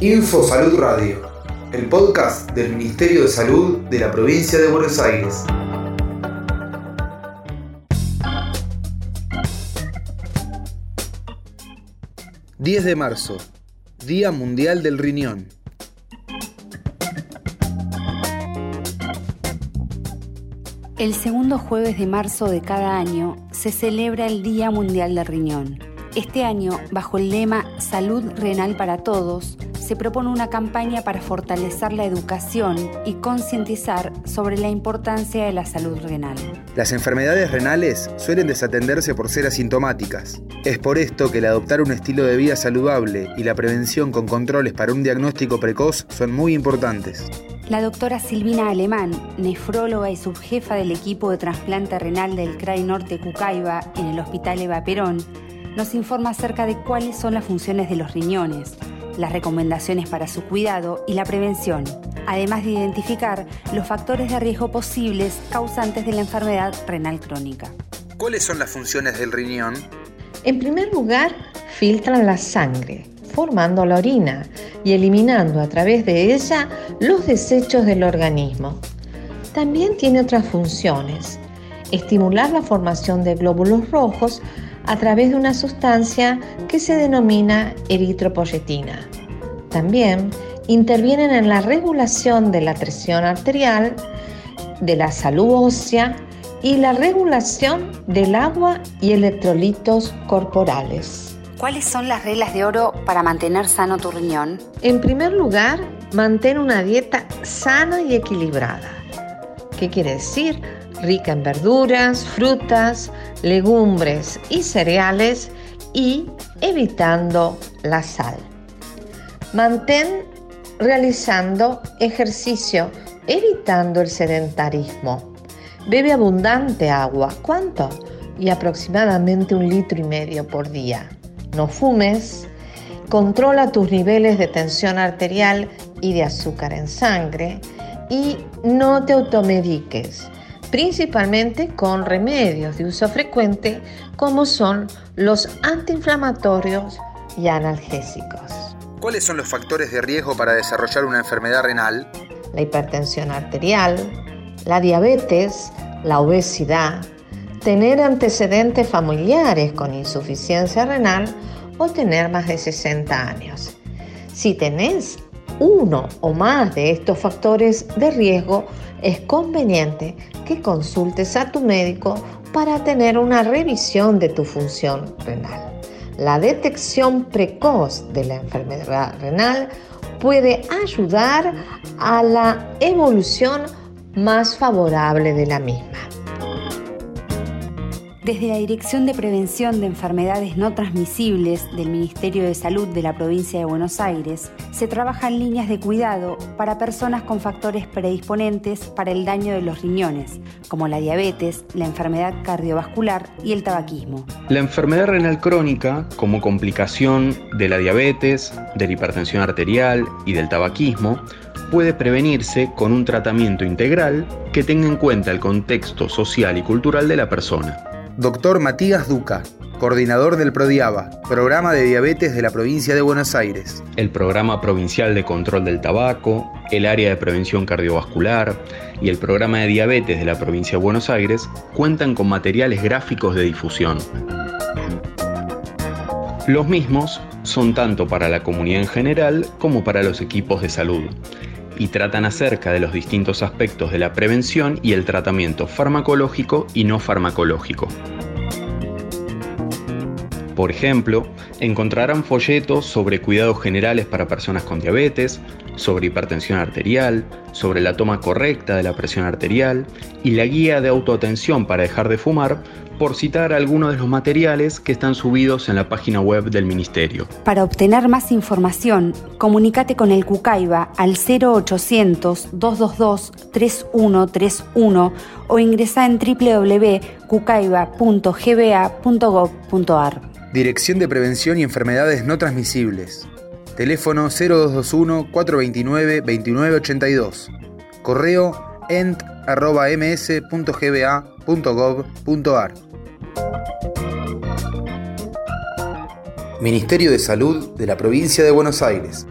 Info Salud Radio, el podcast del Ministerio de Salud de la provincia de Buenos Aires. ...10 de marzo... ...Día Mundial del Riñón... El segundo jueves de marzo de cada año se celebra el Día Mundial del Riñón. Este año, bajo el lema Salud Renal para Todos, se propone una campaña para fortalecer la educación y concientizar sobre la importancia de la salud renal. Las enfermedades renales suelen desatenderse por ser asintomáticas. Es por esto que el adoptar un estilo de vida saludable y la prevención con controles para un diagnóstico precoz son muy importantes. La doctora Silvina Alemán, nefróloga y subjefa del equipo de trasplante renal del CRAI Norte Cucaiba en el Hospital Eva Perón, nos informa acerca de cuáles son las funciones de los riñones, las recomendaciones para su cuidado y la prevención, además de identificar los factores de riesgo posibles causantes de la enfermedad renal crónica. ¿Cuáles son las funciones del riñón? En primer lugar, filtran la sangre, formando la orina y eliminando a través de ella los desechos del organismo. También tiene otras funciones, estimular la formación de glóbulos rojos a través de una sustancia que se denomina eritropoyetina. También intervienen en la regulación de la presión arterial, de la salud ósea y la regulación del agua y electrolitos corporales. ¿Cuáles son las reglas de oro para mantener sano tu riñón? En primer lugar, mantén una dieta sana y equilibrada. ¿Qué quiere decir? Rica en verduras, frutas, legumbres y cereales y evitando la sal. Mantén realizando ejercicio, evitando el sedentarismo. Bebe abundante agua. ¿Cuánto? Y aproximadamente un litro y medio por día no fumes, controla tus niveles de tensión arterial y de azúcar en sangre y no te automediques, principalmente con remedios de uso frecuente como son los antiinflamatorios y analgésicos. ¿Cuáles son los factores de riesgo para desarrollar una enfermedad renal? La hipertensión arterial, la diabetes, la obesidad, tener antecedentes familiares con insuficiencia renal o tener más de 60 años. Si tenés uno o más de estos factores de riesgo, es conveniente que consultes a tu médico para tener una revisión de tu función renal. La detección precoz de la enfermedad renal puede ayudar a la evolución más favorable de la misma. Desde la Dirección de Prevención de Enfermedades No Transmisibles del Ministerio de Salud de la provincia de Buenos Aires, se trabajan líneas de cuidado para personas con factores predisponentes para el daño de los riñones, como la diabetes, la enfermedad cardiovascular y el tabaquismo. La enfermedad renal crónica, como complicación de la diabetes, de la hipertensión arterial y del tabaquismo, puede prevenirse con un tratamiento integral que tenga en cuenta el contexto social y cultural de la persona. Doctor Matías Duca, coordinador del PRODIABA, Programa de Diabetes de la Provincia de Buenos Aires. El Programa Provincial de Control del Tabaco, el Área de Prevención Cardiovascular y el Programa de Diabetes de la Provincia de Buenos Aires cuentan con materiales gráficos de difusión. Los mismos son tanto para la comunidad en general como para los equipos de salud y tratan acerca de los distintos aspectos de la prevención y el tratamiento farmacológico y no farmacológico. Por ejemplo, encontrarán folletos sobre cuidados generales para personas con diabetes, sobre hipertensión arterial, sobre la toma correcta de la presión arterial y la guía de autoatención para dejar de fumar, por citar algunos de los materiales que están subidos en la página web del Ministerio. Para obtener más información, comunícate con el Cucaiba al 0800-222-3131 o ingresa en www.cucaiba.gba.gov.ar. Dirección de Prevención y Enfermedades No Transmisibles. Teléfono 0221-429-2982. Correo ent.ms.gba.gov.ar. Ministerio de Salud de la Provincia de Buenos Aires.